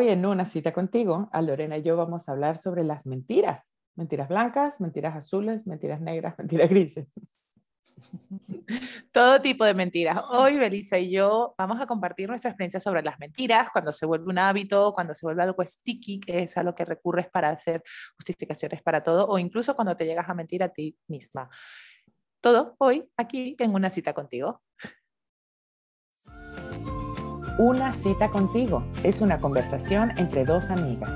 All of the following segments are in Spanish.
Hoy en una cita contigo, a Lorena y yo vamos a hablar sobre las mentiras. Mentiras blancas, mentiras azules, mentiras negras, mentiras grises. Todo tipo de mentiras. Hoy Belisa y yo vamos a compartir nuestra experiencia sobre las mentiras, cuando se vuelve un hábito, cuando se vuelve algo sticky, que es a lo que recurres para hacer justificaciones para todo, o incluso cuando te llegas a mentir a ti misma. Todo hoy aquí en una cita contigo. Una cita contigo es una conversación entre dos amigas.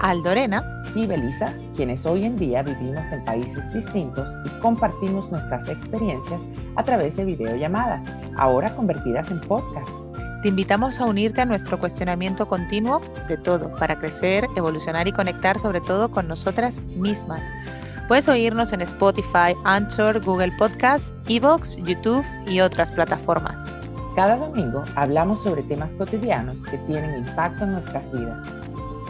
Aldorena y Belisa, quienes hoy en día vivimos en países distintos y compartimos nuestras experiencias a través de videollamadas, ahora convertidas en podcast. Te invitamos a unirte a nuestro cuestionamiento continuo de todo para crecer, evolucionar y conectar sobre todo con nosotras mismas. Puedes oírnos en Spotify, Anchor, Google Podcasts, Evox, YouTube y otras plataformas. Cada domingo hablamos sobre temas cotidianos que tienen impacto en nuestras vidas.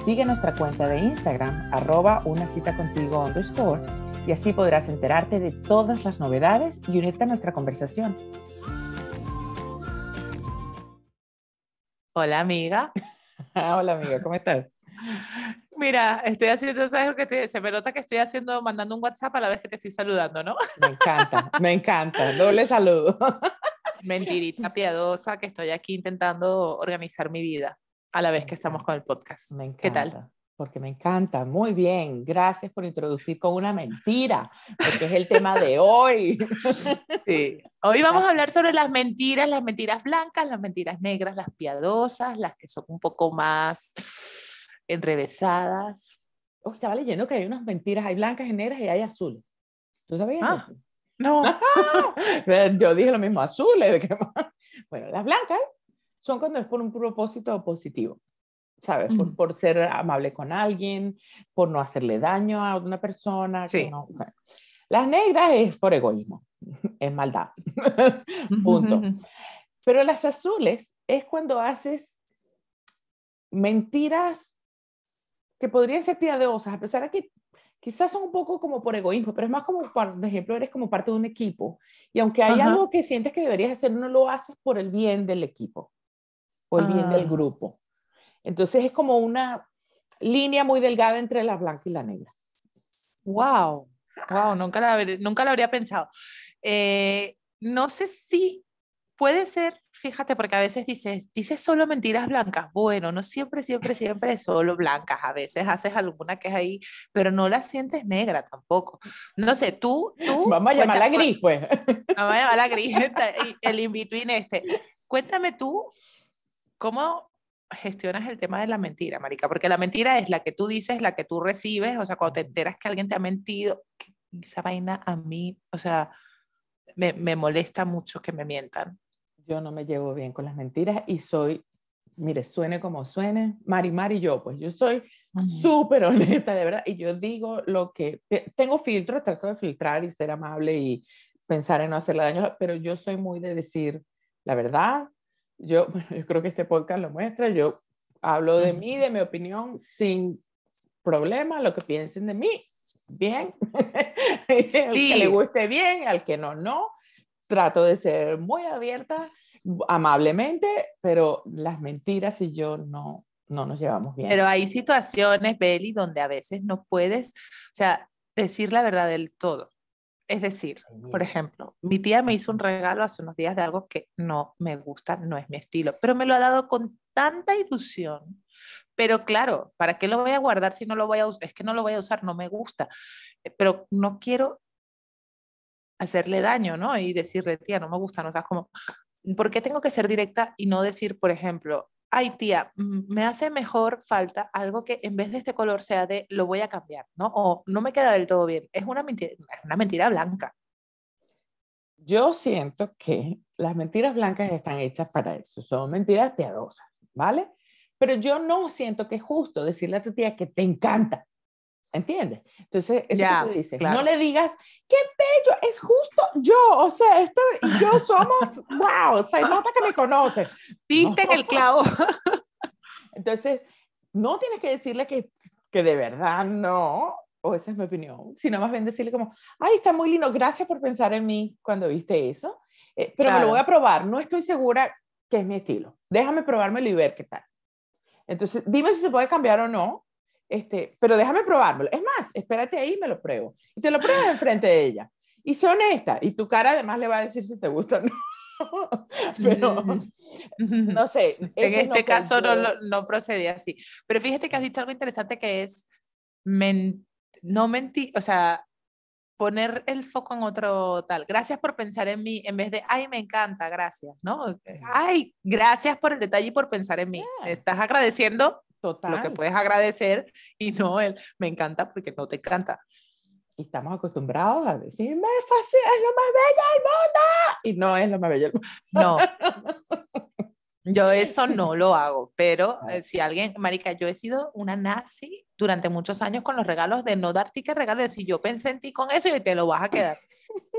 Sigue nuestra cuenta de Instagram, arroba una cita contigo underscore, y así podrás enterarte de todas las novedades y unirte a nuestra conversación. Hola amiga. Hola amiga, ¿cómo estás? Mira, estoy haciendo, ¿sabes lo que estoy, se me nota que estoy haciendo, mandando un WhatsApp a la vez que te estoy saludando, ¿no? Me encanta, me encanta, doble saludo. mentirita piadosa que estoy aquí intentando organizar mi vida a la vez que estamos con el podcast. Me encanta. ¿Qué tal? Porque me encanta. Muy bien. Gracias por introducir con una mentira, porque es el tema de hoy. Sí. Hoy vamos a hablar sobre las mentiras, las mentiras blancas, las mentiras negras, las piadosas, las que son un poco más enrevesadas. Oh, estaba leyendo que hay unas mentiras, hay blancas y negras y hay azules. ¿Tú sabías? Ah, no. Yo dije lo mismo, azules. Bueno, las blancas son cuando es por un propósito positivo, ¿sabes? Por, ser amable con alguien, por no hacerle daño a una persona. Sí. Las negras es por egoísmo, es maldad. Punto. Pero las azules es cuando haces mentiras que podrían ser piadosas, a pesar de que quizás son un poco como por egoísmo, pero es más como, por ejemplo, eres como parte de un equipo y aunque hay algo que sientes que deberías hacer, no lo haces por el bien del equipo o el bien del ah. grupo. Entonces es como una línea muy delgada entre la blanca y la negra. Wow, wow, nunca la, nunca lo habría pensado. Eh, no sé si puede ser, fíjate, porque a veces dices, dices solo mentiras blancas. Bueno, no siempre, siempre, siempre solo blancas. A veces haces alguna que es ahí, pero no la sientes negra tampoco. No sé, tú. tú Vamos a llamarla gris, pues. Vamos a llamarla gris, el in-between este. Cuéntame tú, ¿cómo gestionas el tema de la mentira, Marica? Porque la mentira es la que tú dices, la que tú recibes, o sea, cuando te enteras que alguien te ha mentido, esa vaina a mí, o sea, me, me molesta mucho que me mientan yo no me llevo bien con las mentiras y soy, mire, suene como suene, Mari Mari yo, pues yo soy súper honesta, de verdad, y yo digo lo que, tengo filtros, trato de filtrar y ser amable y pensar en no hacerle daño, pero yo soy muy de decir la verdad. Yo, yo creo que este podcast lo muestra, yo hablo de mí, de mi opinión, sin problema, lo que piensen de mí, bien. Sí. al que le guste bien, al que no, no. Trato de ser muy abierta amablemente, pero las mentiras y yo no, no nos llevamos bien. Pero hay situaciones, Beli, donde a veces no puedes, o sea, decir la verdad del todo. Es decir, por ejemplo, mi tía me hizo un regalo hace unos días de algo que no me gusta, no es mi estilo, pero me lo ha dado con tanta ilusión. Pero claro, ¿para qué lo voy a guardar si no lo voy a usar? Es que no lo voy a usar, no me gusta. Pero no quiero hacerle daño, ¿no? Y decirle, tía, no me gusta. O sea, como, ¿por qué tengo que ser directa y no decir, por ejemplo, ay tía, me hace mejor falta algo que en vez de este color sea de lo voy a cambiar, ¿no? O no me queda del todo bien. Es una mentira, una mentira blanca. Yo siento que las mentiras blancas están hechas para eso, son mentiras piadosas, ¿vale? Pero yo no siento que es justo decirle a tu tía que te encanta. ¿Entiendes? Entonces, eso que tú dices, no le digas, qué bello, es justo yo, o sea, esto y yo somos, wow, o sea, nota que me conoces. Viste en el clavo. Entonces, no tienes que decirle que, que de verdad no, o esa es mi opinión, sino más bien decirle como, ay, está muy lindo, gracias por pensar en mí cuando viste eso, eh, pero me lo voy a probar, no estoy segura que es mi estilo, déjame probármelo y ver qué tal. Entonces, dime si se puede cambiar o no, este, pero déjame probármelo. Es más, espérate ahí y me lo pruebo. Y te lo pruebas enfrente de ella. Y sé honesta, y tu cara además le va a decir si te gusta o no. pero no sé. En este caso no, no procedía así. Pero fíjate que has dicho algo interesante que es no mentir, o sea, poner el foco en otro tal. Gracias por pensar en mí en vez de, ay, me encanta, gracias, ¿no? Ay, gracias por el detalle y por pensar en mí. Estás agradeciendo Total. lo que puedes agradecer y no el, me encanta porque no te encanta. Y estamos acostumbrados a decir, me fácil, es lo más bello del mundo. Y no es lo más bello del mundo. No. Yo eso no lo hago, pero eh, si alguien, Marica, yo he sido una nazi durante muchos años con los regalos de no dar que regalo, si yo pensé en ti con eso y te lo vas a quedar.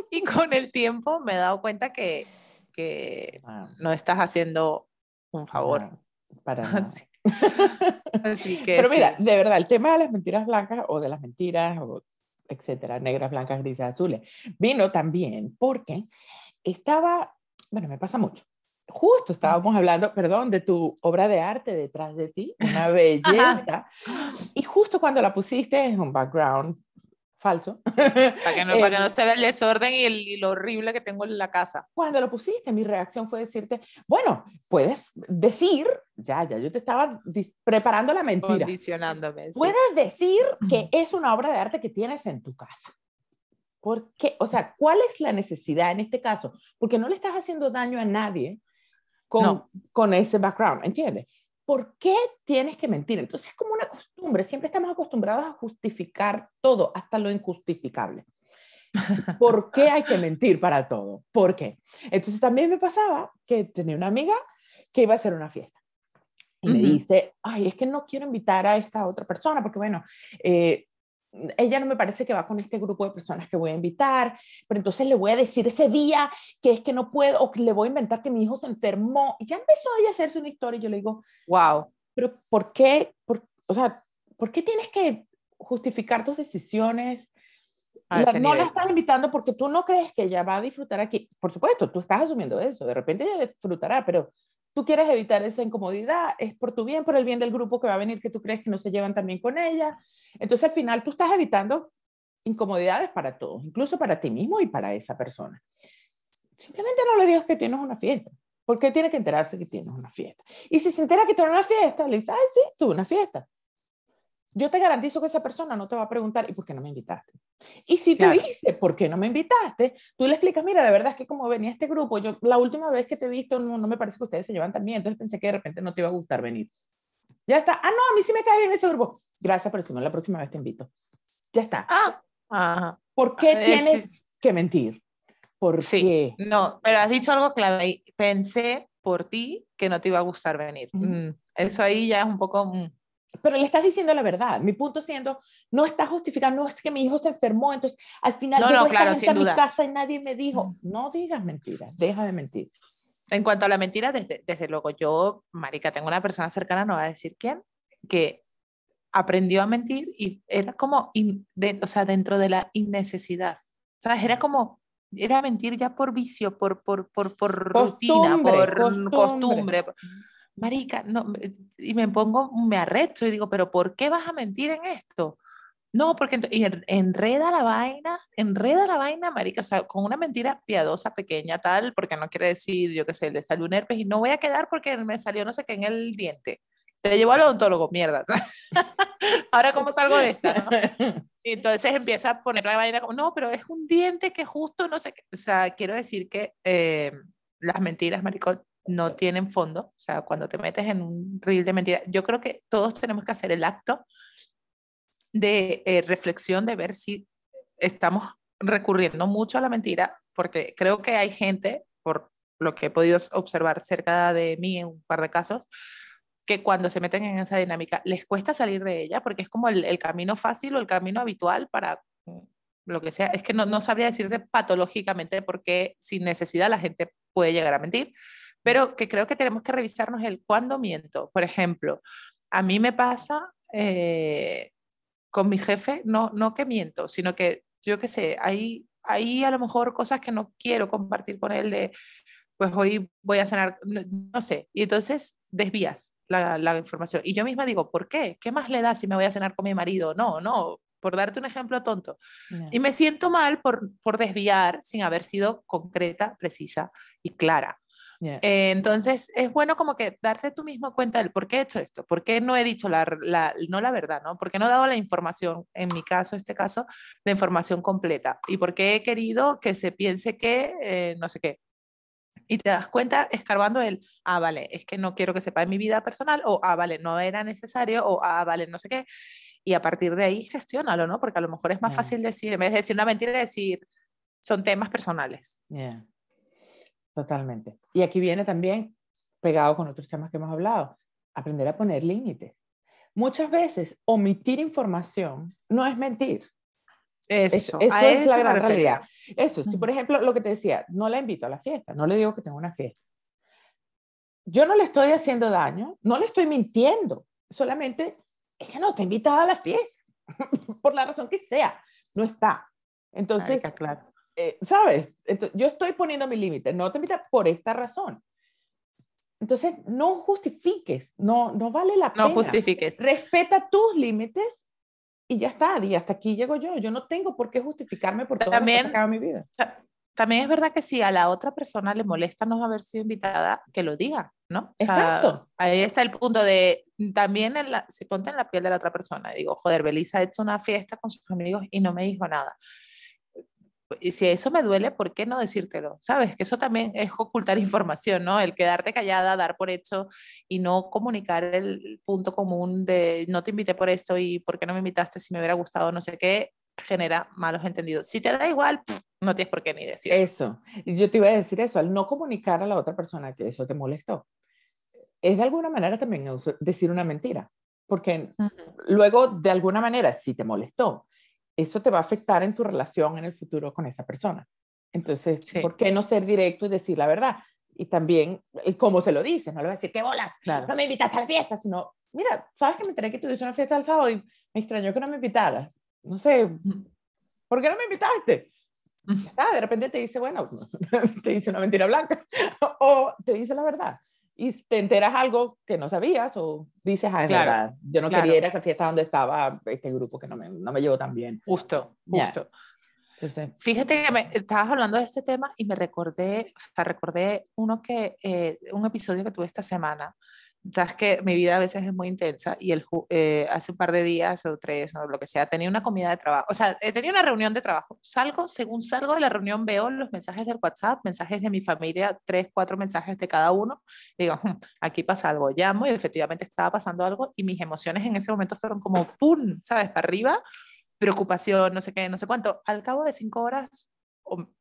y con el tiempo me he dado cuenta que, que no estás haciendo un favor. para nada. Así. que pero mira, de verdad, el tema de las mentiras blancas o de las mentiras, o etcétera, negras, blancas, grises, azules, vino también porque estaba, bueno, me pasa mucho justo estábamos hablando, perdón, de tu obra de arte detrás de ti, una belleza. y justo cuando la pusiste en un background falso. Para que no, para que no se vea el desorden y, el, lo horrible que tengo en la casa. Cuando lo pusiste, mi reacción fue decirte, bueno, puedes decir, ya, ya, yo te estaba preparando la mentira. Condicionándome. Puedes decir que es una obra de arte que tienes en tu casa. ¿Por qué? O sea, ¿cuál es la necesidad en este caso? Porque no le estás haciendo daño a nadie con, con ese background, ¿entiendes? ¿Por qué tienes que mentir? Entonces es como una costumbre, siempre estamos acostumbrados a justificar todo, hasta lo injustificable. ¿Por qué hay que mentir para todo? ¿Por qué? Entonces también me pasaba que tenía una amiga que iba a hacer una fiesta. Y me dice, ay, es que no quiero invitar a esta otra persona porque, bueno, eh, ella no me parece que va con este grupo de personas que voy a invitar, pero entonces le voy a decir ese día que es que no puedo, o que le voy a inventar que mi hijo se enfermó. Y ya empezó ella a hacerse una historia y yo le digo, wow, pero ¿por qué? o sea, ¿por qué tienes que justificar tus decisiones? no la estás invitando porque tú no crees que ella va a disfrutar aquí. Por supuesto, tú estás asumiendo eso. De repente ella disfrutará, pero tú quieres evitar esa incomodidad, es por tu bien, por el bien del grupo que va a venir, que tú crees que no se llevan tan bien con ella. Entonces al final tú estás evitando incomodidades para todos, incluso para ti mismo y para esa persona. Simplemente no le digas que tienes una fiesta. porque tiene que enterarse que tienes una fiesta? Y si se entera que tienes una fiesta, le dice, ay, sí, tuve una fiesta. Yo te garantizo que esa persona no te va a preguntar, ¿y por qué no me invitaste? Y si te dice, ¿por qué no me invitaste? Tú le explicas, mira, de verdad es que como venía este grupo, yo la última vez que te he visto no, no me parece que ustedes se llevan tan bien, entonces pensé que de repente no te iba a gustar venir. Ya está. Ah, no, a mí sí me cae bien ese grupo. Gracias, pero si no, la próxima vez te invito. Ya está. Ah, ajá. ¿Por qué tienes que mentir? ¿Por sí. No, pero has dicho algo clave. Pensé por ti que no te iba a gustar venir. Mm, eso ahí ya es un poco... Mm, pero le estás diciendo la verdad. Mi punto siendo, no está justificando, no es que mi hijo se enfermó, entonces al final no, yo no, claro, sin mi casa y nadie me dijo, no digas mentiras, deja de mentir. En cuanto a la mentira, desde, desde luego, yo, Marica, tengo una persona cercana, no voy a decir quién, que aprendió a mentir y era como, o sea, dentro de la innecesidad. ¿Sabes? Era como, era mentir ya por vicio, por, por, por, por rutina, por costumbre. costumbre. Marica, no, y me pongo, me arresto y digo, pero ¿por qué vas a mentir en esto? No, porque y enreda la vaina, enreda la vaina, marica, o sea, con una mentira piadosa, pequeña, tal, porque no quiere decir, yo qué sé, le salió un herpes y no voy a quedar porque me salió no sé qué en el diente. Te llevo al odontólogo, mierda. Ahora, ¿cómo salgo de esta? Y entonces empieza a poner la vaina como, no, pero es un diente que justo no sé qué. O sea, quiero decir que eh, las mentiras, marico, no tienen fondo. O sea, cuando te metes en un reel de mentiras, yo creo que todos tenemos que hacer el acto de eh, reflexión de ver si estamos recurriendo mucho a la mentira, porque creo que hay gente, por lo que he podido observar cerca de mí en un par de casos, que cuando se meten en esa dinámica les cuesta salir de ella porque es como el, camino fácil o el camino habitual para mm, lo que sea. Es que no, no sabría decirte patológicamente porque sin necesidad la gente puede llegar a mentir, pero que creo que tenemos que revisarnos el cuándo miento. Por ejemplo, a mí me pasa eh, con mi jefe, no, no que miento, sino que yo qué sé, hay, hay a lo mejor cosas que no quiero compartir con él de, pues hoy voy a cenar, no, sé, y entonces desvías la, la, información. Y yo misma digo, ¿por qué? ¿Qué más le da si me voy a cenar con mi marido? No, no, por darte un ejemplo tonto. Y me siento mal por, por desviar sin haber sido concreta, precisa y clara. Eh, entonces, es bueno como que darte tú mismo cuenta del por qué he hecho esto, por qué no he dicho la, la, no la verdad, ¿no? Por qué no he dado la información, en mi caso, este caso, la información completa y por qué he querido que se piense que eh, no sé qué. Y te das cuenta escarbando el, ah, vale, es que no quiero que sepa en mi vida personal, o ah, vale, no era necesario, o ah, vale, no sé qué. Y a partir de ahí, gestiónalo, ¿no? Porque a lo mejor es más fácil decir, en vez de decir una mentira, decir, son temas personales. Yeah. Totalmente. Y aquí viene también, pegado con otros temas que hemos hablado, aprender a poner límites. Muchas veces omitir información no es mentir. Eso, eso, es la gran realidad. Eso, si por ejemplo lo que te decía, no la invito a la fiesta, no le digo que tengo una fiesta. Yo no le estoy haciendo daño, no le estoy mintiendo, solamente ella no está invitada a la fiesta, por la razón que sea, no está. Entonces, claro. Eh, ¿sabes? yo estoy poniendo mi límite, no te invita por esta razón. Entonces, no justifiques, no, no vale la pena. No justifiques. Respeta tus límites y ya está, y hasta aquí llego yo. Yo no tengo por qué justificarme por todo también, lo que mi vida. También es verdad que si a la otra persona le molesta no haber sido invitada, que lo diga, ¿no? Exacto. ahí está el punto de también en la, si ponte en la piel de la otra persona. Digo, joder, Belisa ha hecho una fiesta con sus amigos y no me dijo nada y si eso me duele, ¿por qué no decírtelo? ¿Sabes? Que eso también es ocultar información, ¿no? El quedarte callada, dar por hecho y no comunicar el punto común de no te invité por esto y por qué no me invitaste si me hubiera gustado, no sé qué, genera malos entendidos. Si te da igual, no tienes por qué ni decir. Eso. Yo te iba a decir eso, al no comunicar a la otra persona que eso te molestó, es de alguna manera también decir una mentira, porque luego de alguna manera, si te molestó, eso te va a afectar en tu relación en el futuro con esa persona. Entonces, ¿por qué no ser directo y decir la verdad? Y también el cómo se lo dice, no le voy a decir, ¿qué bolas? No me invitaste a la fiesta, sino, mira, ¿sabes que me enteré que tuviste una fiesta el sábado y me extrañó que no me invitaras? No sé, ¿por qué no me invitaste? de repente te dice, bueno, te dice una mentira blanca o te dice la verdad y te enteras algo que no sabías o dices, ah, verdad, yo no quería ir a esa fiesta donde estaba este grupo que no me, no me llevó tan bien. Justo, justo. Fíjate que me, estabas hablando de este tema y me recordé, o sea, recordé uno que, eh, un episodio que tuve esta semana sabes que mi vida a veces es muy intensa y el, eh, hace un par de días o tres o lo que sea, tenía una comida de trabajo, o sea, eh, tenía una reunión de trabajo. Salgo, según salgo de la reunión, veo los mensajes del WhatsApp, mensajes de mi familia, tres, cuatro mensajes de cada uno. digo, hmm, aquí pasa algo. Llamo y efectivamente estaba pasando algo y mis emociones en ese momento fueron como, ¡pum!, ¿sabes? Para arriba, preocupación, no sé qué, no sé cuánto. Al cabo de cinco horas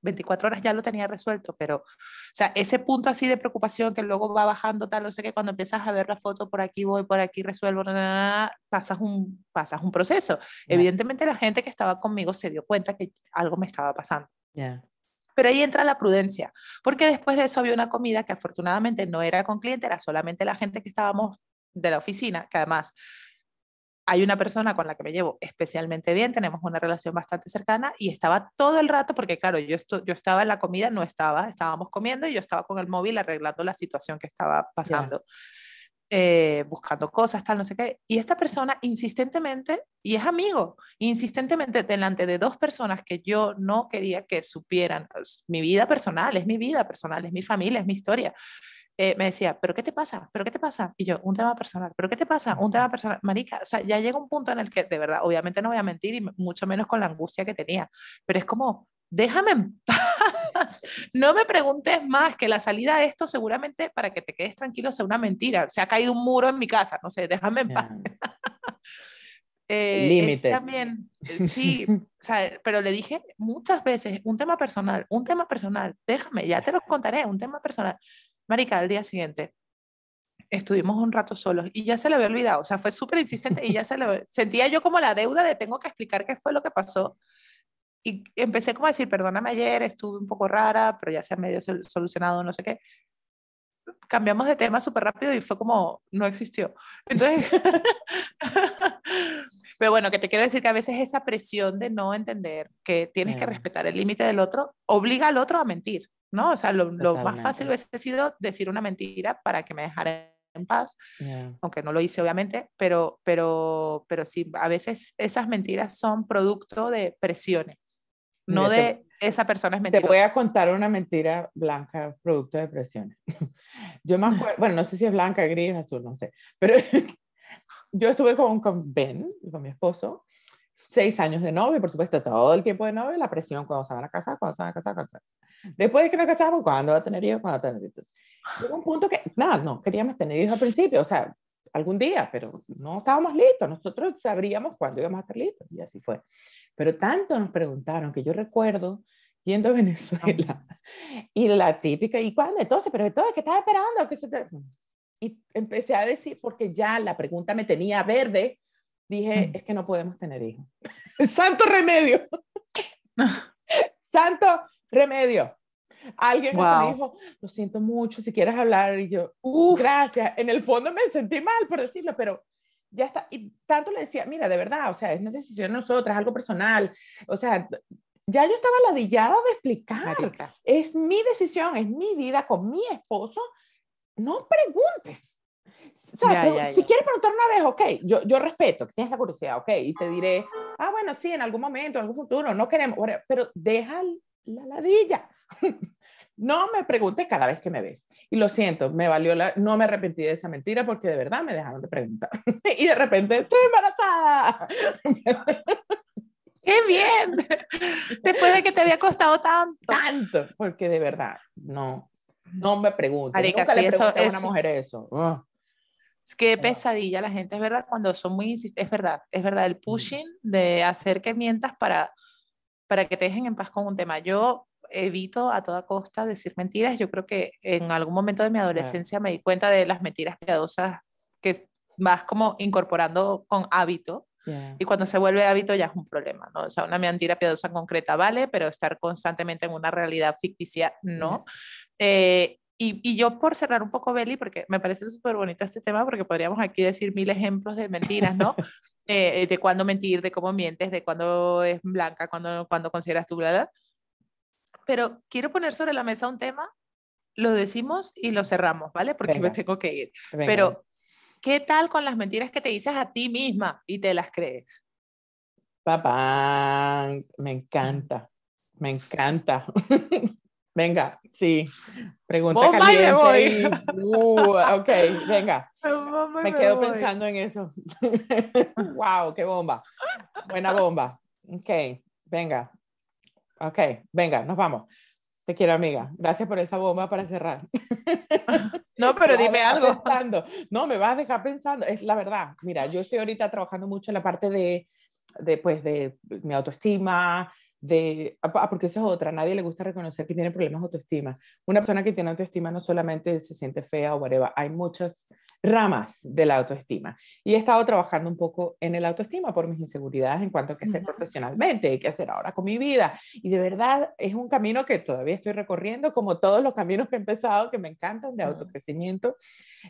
24 horas ya lo tenía resuelto, pero, o sea, ese punto así de preocupación que luego va bajando, tal, no sé qué, cuando empiezas a ver la foto, por aquí voy, por aquí resuelvo, pasas, un, pasas un proceso. Evidentemente la gente que estaba conmigo se dio cuenta que algo me estaba pasando. Pero ahí entra la prudencia, porque después de eso había una comida que afortunadamente no era con cliente, era solamente la gente que estábamos de la oficina, que además hay una persona con la que me llevo especialmente bien, tenemos una relación bastante cercana y estaba todo el rato, porque claro, yo, yo estaba en la comida, no estaba, estábamos comiendo y yo estaba con el móvil arreglando la situación que estaba pasando. Eh, buscando cosas, tal, no sé qué. Y esta persona insistentemente, y es amigo, insistentemente delante de dos personas que yo no quería que supieran mi vida personal, es mi vida personal, es mi familia, es mi historia. Eh, me decía, ¿pero qué te pasa? ¿pero qué te pasa? Y yo, un tema personal, ¿pero qué te pasa? Un tema personal. Marica, o sea, ya llega un punto en el que, de verdad, obviamente no voy a mentir y mucho menos con la angustia que tenía, pero es como, déjame en paz, no me preguntes más, que la salida de esto seguramente para que te quedes tranquilo sea una mentira, se ha caído un muro en mi casa, no sé, déjame en paz. eh, también, eh, sí, o sea, pero le dije muchas veces, un tema personal, un tema personal, déjame, ya te lo contaré, un tema personal. Marica, al día siguiente estuvimos un rato solos y ya se le había olvidado, o sea, fue súper insistente y ya se le sentía yo como la deuda de tengo que explicar qué fue lo que pasó. Y empecé como a decir, perdóname ayer, estuve un poco rara, pero ya se ha medio solucionado, no sé qué. Cambiamos de tema súper rápido y fue como, no existió. Entonces, pero bueno, que te quiero decir que a veces esa presión de no entender que tienes que respetar el límite del otro obliga al otro a mentir. ¿No? O sea, lo, lo más fácil hubiese sido decir una mentira para que me dejara en paz, aunque no lo hice obviamente, pero, pero, pero sí, a veces esas mentiras son producto de presiones, no de esa persona es mentirosa. Te voy a contar una mentira blanca, producto de presiones. Yo me acuerdo, bueno, no sé si es blanca, gris, azul, no sé, pero yo estuve con, con Ben, con mi esposo, seis años de novio, por supuesto, todo el tiempo de novio, la presión cuando se van a casar, cuando se van a casar, cuando se Después de que nos casamos, ¿cuándo va a tener hijos? ¿Cuándo va a tener hijos? Llegó un punto que, nada, no, queríamos tener hijos al principio, o sea, algún día, pero no estábamos listos, nosotros sabríamos cuándo íbamos a estar listos, y así fue. Pero tanto nos preguntaron que yo recuerdo yendo a Venezuela y la típica, ¿y cuándo? Entonces, pero entonces, ¿qué estás esperando? ¿Qué se te... Y empecé a decir, porque ya la pregunta me tenía verde, dije, mm. es que no podemos tener hijos. Santo remedio. Santo remedio. Alguien me dijo, lo siento mucho, si quieres hablar, y yo, gracias. En el fondo me sentí mal por decirlo, pero ya está. Y tanto le decía, mira, de verdad, o sea, es una decisión de nosotras, algo personal. O sea, ya yo estaba ladillada de explicar. Es mi decisión, es mi vida con mi esposo. No preguntes. Si quieres preguntar una vez, ok, yo, yo respeto que tienes la curiosidad, ok, y te diré, ah, bueno, sí, en algún momento, en algún futuro, no queremos, pero deja la ladilla. no me preguntes cada vez que me ves. Y lo siento, me valió la, no me arrepentí de esa mentira porque de verdad me dejaron de preguntar. y de repente, estoy embarazada. ¡Qué bien! Después de que te había costado tanto. Tanto, porque de verdad, no, no me preguntes. Nunca le eso, a una mujer eso. Qué pesadilla la gente, es verdad, cuando son muy insistentes, es verdad, es verdad, el pushing de hacer que mientas para, para que te dejen en paz con un tema. Yo evito a toda costa decir mentiras, yo creo que en algún momento de mi adolescencia me di cuenta de las mentiras piadosas que vas como incorporando con hábito. Y cuando se vuelve hábito ya es un problema, ¿no? O sea, una mentira piadosa concreta vale, pero estar constantemente en una realidad ficticia no. eh, y, yo por cerrar un poco, Beli, porque me parece súper bonito este tema, porque podríamos aquí decir mil ejemplos de mentiras, ¿no? Eh, de cuándo mentir, de cómo mientes, de cuándo es blanca, cuándo, cuando consideras tu bla, Pero quiero poner sobre la mesa un tema, lo decimos y lo cerramos, ¿vale? Porque me tengo que ir. Pero, ¿qué tal con las mentiras que te dices a ti misma y te las crees? Papá, me encanta, me encanta. Venga, sí. Pregunta Bomba caliente. Y me voy. Uh, ok, venga. me, quedo pensando en eso. wow, qué bomba. Buena bomba. Ok, venga. Ok, venga, nos vamos. Te quiero, amiga. Gracias por esa bomba para cerrar. No, pero dime algo. Pensando. No, me vas a dejar pensando. Es la verdad. Mira, yo estoy ahorita trabajando mucho en la parte de, de, pues, de mi autoestima, de, ah, ah, porque esa es otra, a nadie le gusta reconocer que tiene problemas de autoestima. Una persona que tiene autoestima no solamente se siente fea o whatever, hay muchas ramas de la autoestima. Y he estado trabajando un poco en el autoestima por mis inseguridades en cuanto a qué hacer profesionalmente, qué hacer ahora con mi vida. Y de verdad es un camino que todavía estoy recorriendo, como todos los caminos que he empezado, que me encantan, de autocrecimiento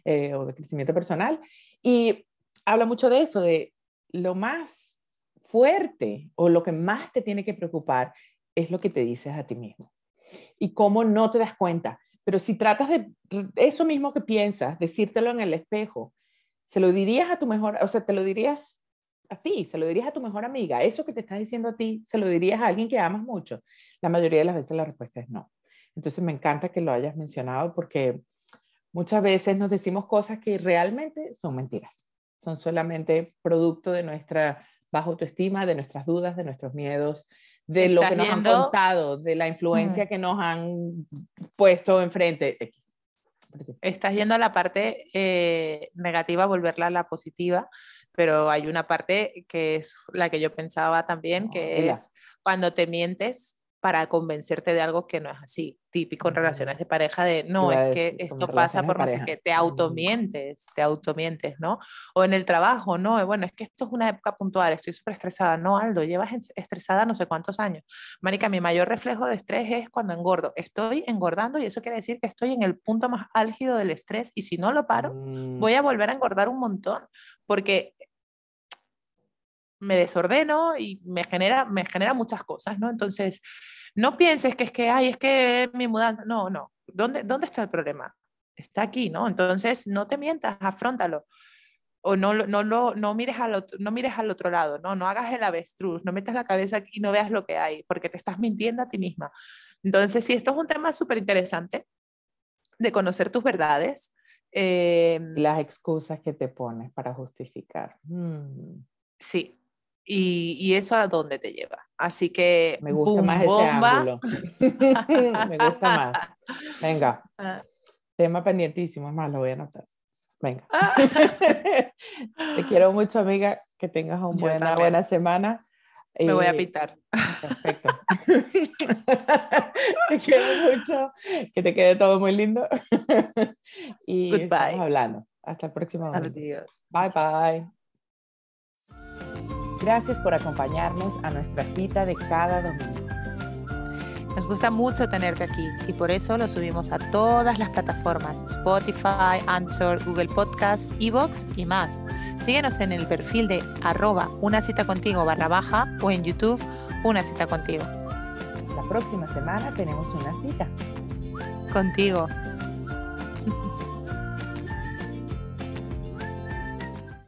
eh, o de crecimiento personal. Y habla mucho de eso, de lo más fuerte o lo que más te tiene que preocupar es lo que te dices a ti mismo. Y cómo no te das cuenta. Pero si tratas de eso mismo que piensas, decírtelo en el espejo, se lo dirías a tu mejor, o sea, te lo dirías a ti, se lo dirías a tu mejor amiga, eso que te estás diciendo a ti, se lo dirías a alguien que amas mucho. La mayoría de las veces la respuesta es no. Entonces me encanta que lo hayas mencionado porque muchas veces nos decimos cosas que realmente son mentiras, son solamente producto de nuestra bajo autoestima, de nuestras dudas, de nuestros miedos, de lo que nos han contado, de la influencia que nos han puesto enfrente. Estás yendo a la parte eh, negativa, volverla a la positiva, pero hay una parte que es la que yo pensaba también, que es cuando te mientes para convencerte de algo que no es así. Típico en relaciones de pareja de, no, es que esto pasa por no sé qué, te automientes, te automientes, ¿no? O en el trabajo, no, bueno, es que esto es una época puntual, estoy súper estresada. No, Aldo, llevas estresada no sé cuántos años. Marica, mi mayor reflejo de estrés es cuando engordo. Estoy engordando y eso quiere decir que estoy en el punto más álgido del estrés y si no lo paro, mm. voy a volver a engordar un montón, porque me desordeno y me genera, me genera muchas cosas, ¿no? Entonces, no pienses que es que, ay, es que mi mudanza, no, no. ¿Dónde, ¿Dónde está el problema? está aquí, ¿no? Entonces, no te mientas, afrontalo. O no, no, no, no, mires al otro, no mires al otro lado, ¿no? No hagas el avestruz, no metas la cabeza aquí y no veas lo que hay, porque te estás mintiendo a ti misma. Entonces, sí, esto es un tema súper interesante de conocer tus verdades. Em, Las excusas que te pones para justificar. Mm. Sí, y, eso a dónde te lleva. Así que me gusta más ese ángulo. me gusta más. Venga. Ah. Tema pendientísimo, más lo voy a anotar. Venga. Ah. te quiero mucho, amiga. Que tengas una buena semana. Me voy a pintar. Perfecto. te quiero mucho. Que te quede todo muy lindo. y estamos hablando. Hasta el próximo Adiós. Bye bye. Gracias por acompañarnos a nuestra cita de cada domingo. Nos gusta mucho tenerte aquí y por eso lo subimos a todas las plataformas, Spotify, Anchor, Google Podcast, Evox y más. Síguenos en el perfil de arroba una cita contigo barra baja o en YouTube una cita contigo. La próxima semana tenemos una cita. Contigo.